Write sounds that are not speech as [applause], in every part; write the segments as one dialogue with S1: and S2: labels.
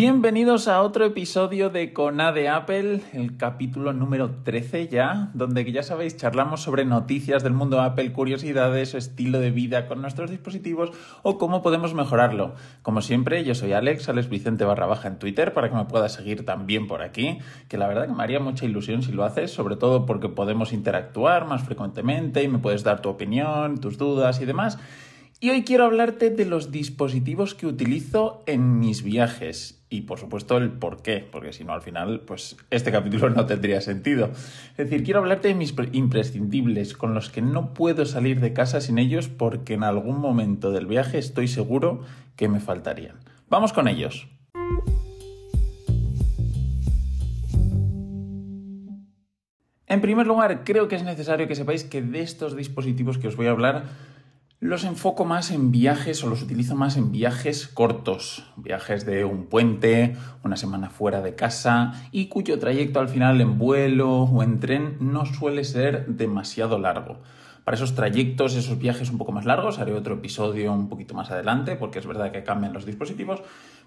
S1: Bienvenidos a otro episodio de Cona de Apple, el capítulo número 13 ya, donde ya sabéis charlamos sobre noticias del mundo Apple, curiosidades, estilo de vida con nuestros dispositivos o cómo podemos mejorarlo. Como siempre, yo soy Alex, Alex Vicente barra baja en Twitter para que me puedas seguir también por aquí, que la verdad que me haría mucha ilusión si lo haces, sobre todo porque podemos interactuar más frecuentemente y me puedes dar tu opinión, tus dudas y demás. Y hoy quiero hablarte de los dispositivos que utilizo en mis viajes y por supuesto el por qué, porque si no al final pues este capítulo no tendría sentido. Es decir, quiero hablarte de mis imprescindibles con los que no puedo salir de casa sin ellos porque en algún momento del viaje estoy seguro que me faltarían. Vamos con ellos. En primer lugar, creo que es necesario que sepáis que de estos dispositivos que os voy a hablar los enfoco más en viajes o los utilizo más en viajes cortos, viajes de un puente, una semana fuera de casa y cuyo trayecto al final en vuelo o en tren no suele ser demasiado largo. Para esos trayectos, esos viajes un poco más largos, haré otro episodio un poquito más adelante porque es verdad que cambian los dispositivos,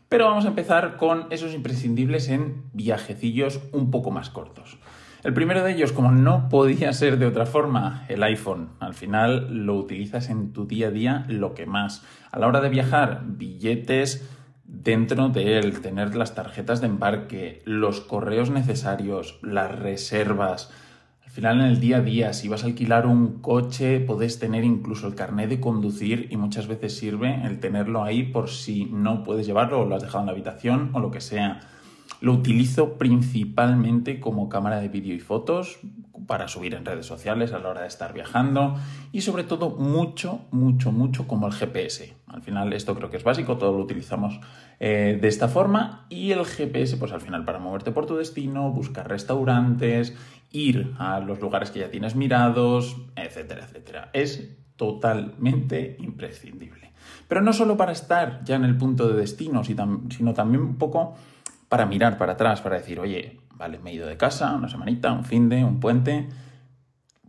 S1: pero vamos a empezar con esos imprescindibles en viajecillos un poco más cortos. El primero de ellos, como no podía ser de otra forma, el iPhone. Al final lo utilizas en tu día a día lo que más. A la hora de viajar, billetes dentro de él, tener las tarjetas de embarque, los correos necesarios, las reservas. Al final en el día a día, si vas a alquilar un coche, puedes tener incluso el carnet de conducir y muchas veces sirve el tenerlo ahí por si no puedes llevarlo o lo has dejado en la habitación o lo que sea. Lo utilizo principalmente como cámara de vídeo y fotos para subir en redes sociales a la hora de estar viajando y sobre todo mucho, mucho, mucho como el GPS. Al final esto creo que es básico, todo lo utilizamos eh, de esta forma y el GPS pues al final para moverte por tu destino, buscar restaurantes, ir a los lugares que ya tienes mirados, etcétera, etcétera. Es totalmente imprescindible. Pero no solo para estar ya en el punto de destino, sino también un poco para mirar para atrás, para decir, oye, vale, me he ido de casa, una semanita, un fin de, un puente.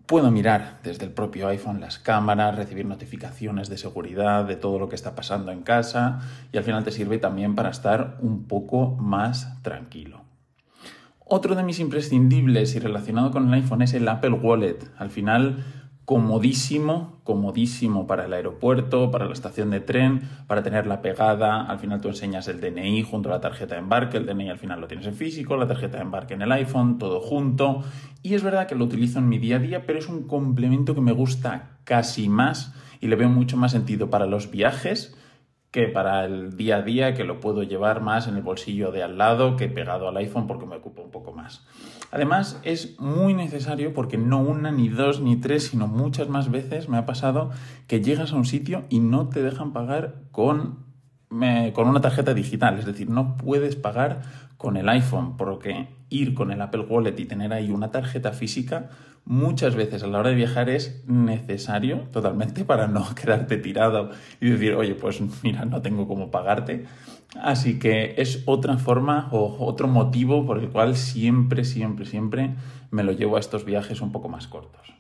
S1: Puedo mirar desde el propio iPhone las cámaras, recibir notificaciones de seguridad de todo lo que está pasando en casa y al final te sirve también para estar un poco más tranquilo. Otro de mis imprescindibles y relacionado con el iPhone es el Apple Wallet. Al final comodísimo, comodísimo para el aeropuerto, para la estación de tren, para tenerla pegada. Al final tú enseñas el DNI junto a la tarjeta de embarque, el DNI al final lo tienes en físico, la tarjeta de embarque en el iPhone, todo junto. Y es verdad que lo utilizo en mi día a día, pero es un complemento que me gusta casi más y le veo mucho más sentido para los viajes que para el día a día, que lo puedo llevar más en el bolsillo de al lado que pegado al iPhone porque me ocupa un poco más. Además, es muy necesario porque no una, ni dos, ni tres, sino muchas más veces me ha pasado que llegas a un sitio y no te dejan pagar con, con una tarjeta digital, es decir, no puedes pagar con el iPhone, porque ir con el Apple Wallet y tener ahí una tarjeta física muchas veces a la hora de viajar es necesario totalmente [laughs] para no [laughs] quedarte tirado y decir, oye, pues mira, no tengo cómo pagarte. Así que es otra forma o otro motivo por el cual siempre, siempre, siempre me lo llevo a estos viajes un poco más cortos.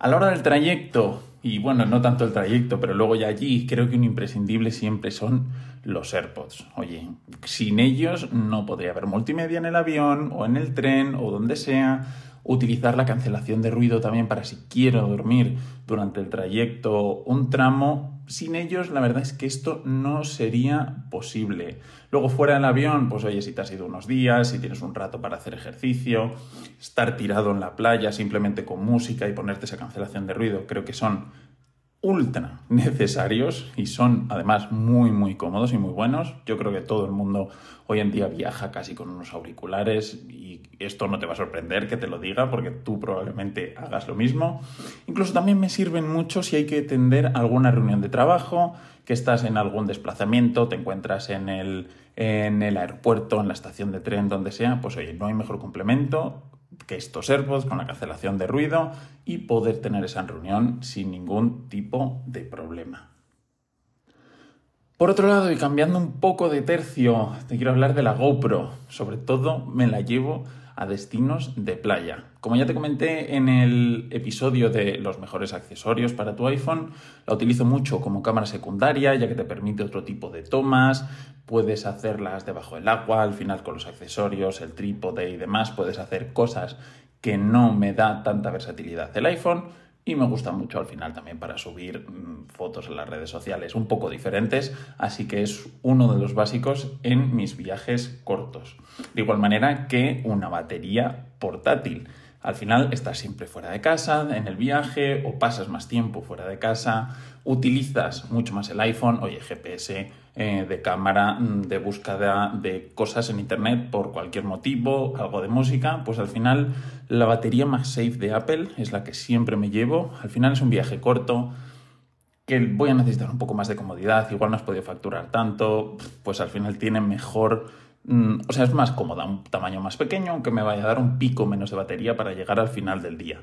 S1: A la hora del trayecto, y bueno, no tanto el trayecto, pero luego ya allí, creo que un imprescindible siempre son los AirPods. Oye, sin ellos no podría haber multimedia en el avión o en el tren o donde sea utilizar la cancelación de ruido también para si quiero dormir durante el trayecto un tramo. Sin ellos, la verdad es que esto no sería posible. Luego, fuera del avión, pues oye, si te has ido unos días, si tienes un rato para hacer ejercicio, estar tirado en la playa simplemente con música y ponerte esa cancelación de ruido, creo que son ultra necesarios y son además muy muy cómodos y muy buenos. Yo creo que todo el mundo hoy en día viaja casi con unos auriculares y esto no te va a sorprender que te lo diga porque tú probablemente hagas lo mismo. Incluso también me sirven mucho si hay que atender alguna reunión de trabajo, que estás en algún desplazamiento, te encuentras en el, en el aeropuerto, en la estación de tren, donde sea, pues oye, no hay mejor complemento que estos AirPods con la cancelación de ruido y poder tener esa reunión sin ningún tipo de problema. Por otro lado, y cambiando un poco de tercio, te quiero hablar de la GoPro. Sobre todo me la llevo a destinos de playa. Como ya te comenté en el episodio de los mejores accesorios para tu iPhone, la utilizo mucho como cámara secundaria ya que te permite otro tipo de tomas, puedes hacerlas debajo del agua, al final con los accesorios, el trípode y demás, puedes hacer cosas que no me da tanta versatilidad el iPhone y me gusta mucho al final también para subir mm, fotos en las redes sociales un poco diferentes, así que es uno de los básicos en mis viajes cortos. De igual manera que una batería portátil. Al final estás siempre fuera de casa, en el viaje, o pasas más tiempo fuera de casa, utilizas mucho más el iPhone, oye, GPS eh, de cámara, mm, de búsqueda de cosas en Internet por cualquier motivo, algo de música, pues al final la batería más safe de Apple es la que siempre me llevo. Al final es un viaje corto, que voy a necesitar un poco más de comodidad, igual no has podido facturar tanto, pues al final tiene mejor Mm, o sea, es más cómoda, un tamaño más pequeño, aunque me vaya a dar un pico menos de batería para llegar al final del día.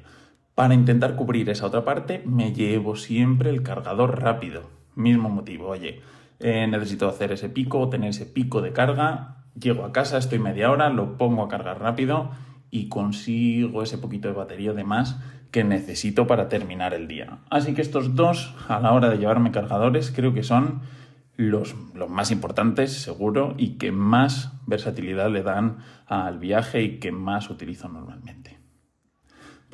S1: Para intentar cubrir esa otra parte, me llevo siempre el cargador rápido. Mismo motivo, oye, eh, necesito hacer ese pico tener ese pico de carga, llego a casa, estoy media hora, lo pongo a cargar rápido y consigo ese poquito de batería de más que necesito para terminar el día. Así que estos dos, a la hora de llevarme cargadores, creo que son los, más importantes, seguro, y que más versatilidad le dan al viaje y que más utilizo normalmente.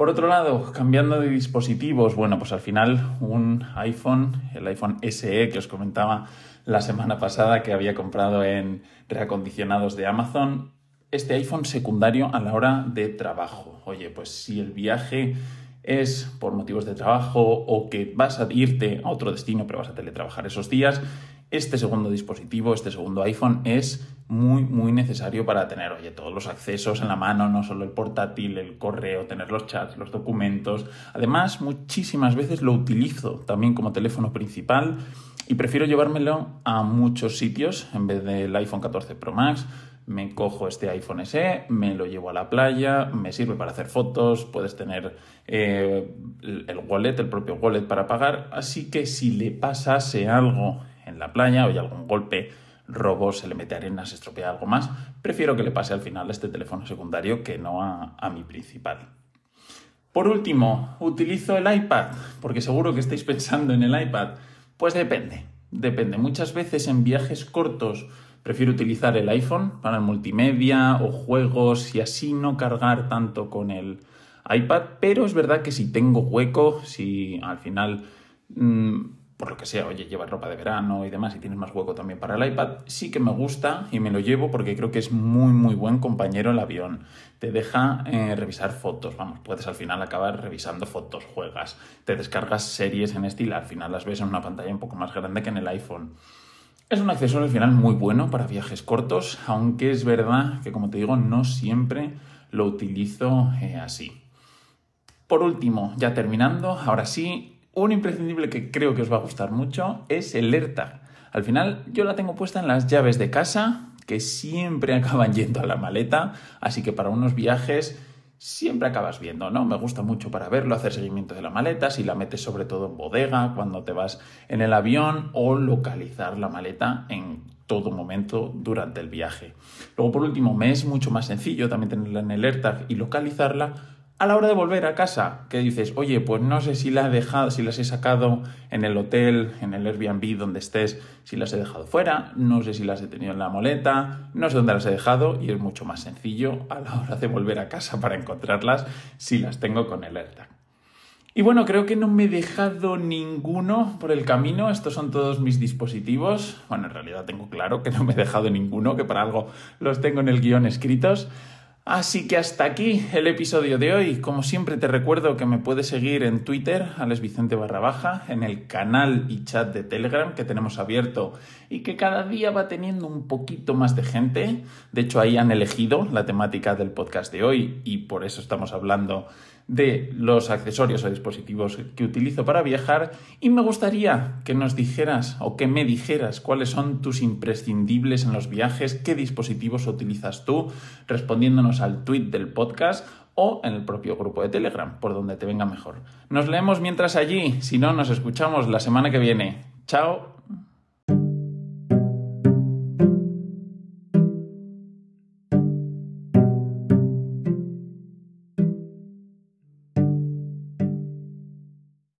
S1: Por otro lado, cambiando de dispositivos, bueno, pues al final un iPhone, el iPhone SE que os comentaba la semana pasada que había comprado en reacondicionados de Amazon, este iPhone secundario a la hora de trabajo. Oye, pues si el viaje es por motivos de trabajo o que vas a irte a otro destino pero vas a teletrabajar esos días, este segundo dispositivo, este segundo iPhone es muy, muy necesario para tener, oye, todos los accesos en la mano, no solo el portátil, el correo, tener los chats, los documentos. Además, muchísimas veces lo utilizo también como teléfono principal y prefiero llevármelo a muchos sitios en vez del iPhone 14 Pro Max. Me cojo este iPhone SE, me lo llevo a la playa, me sirve para hacer fotos, puedes tener eh, el wallet, el propio wallet para pagar. Así que si le pasase algo en la playa o hay algún golpe, robo, se le mete arena, se estropea algo más, prefiero que le pase al final a este teléfono secundario que no a, a mi principal. Por último, ¿utilizo el iPad? Porque seguro que estáis pensando en el iPad. Pues depende, depende. Muchas veces en viajes cortos prefiero utilizar el iPhone para el multimedia o juegos y así no cargar tanto con el iPad, pero es verdad que si tengo hueco, si al final mm, por lo que sea, oye, llevas ropa de verano y demás y tienes más hueco también para el iPad, sí que me gusta y me lo llevo porque creo que es muy, muy buen compañero el avión. Te deja eh, revisar fotos, vamos, puedes al final acabar revisando fotos, juegas, te descargas series en estilo, al final las ves en una pantalla un poco más grande que en el iPhone. Es un accesorio al final muy bueno para viajes cortos, aunque es verdad que, como te digo, no siempre lo utilizo eh, así. Por último, ya terminando, ahora sí, un imprescindible que creo que os va a gustar mucho es el. Al final yo la tengo puesta en las llaves de casa, que siempre [laughs] acaban yendo a la maleta, así que para unos viajes siempre acabas viendo, ¿no? Me gusta mucho para verlo, hacer seguimiento de la maleta, si la metes sobre todo en bodega, cuando te vas en el avión, o localizar la maleta en todo momento durante el viaje. Luego, por último, me es mucho más sencillo también tenerla en el y localizarla a la hora de volver a casa, que dices, oye, pues no sé si la he dejado, si las he sacado en el hotel, en el Airbnb donde estés, si las he dejado fuera, no sé si las he tenido en la moleta, no sé dónde las he dejado y es mucho más sencillo a la hora de volver a casa para encontrarlas si las tengo con el AirTag. Y bueno, creo que no me he dejado ninguno por el camino. Estos son todos mis dispositivos. Bueno, en realidad tengo claro que no me he dejado ninguno, que para algo los tengo en el guion escritos. Así que hasta aquí el episodio de hoy. Como siempre te recuerdo que me puedes seguir en Twitter, Vicente barra baja, en el canal y chat de Telegram que tenemos abierto y que cada día va teniendo un poquito más de gente. De hecho, ahí han elegido la temática del podcast de hoy y por eso estamos hablando de los accesorios o dispositivos que utilizo para viajar y me gustaría que nos dijeras o que me dijeras cuáles son tus imprescindibles en los viajes, qué dispositivos utilizas tú, respondiéndonos al tweet del podcast o en el propio grupo de Telegram, por donde te venga mejor. Nos leemos mientras allí, si no, nos escuchamos la semana que viene. Chao.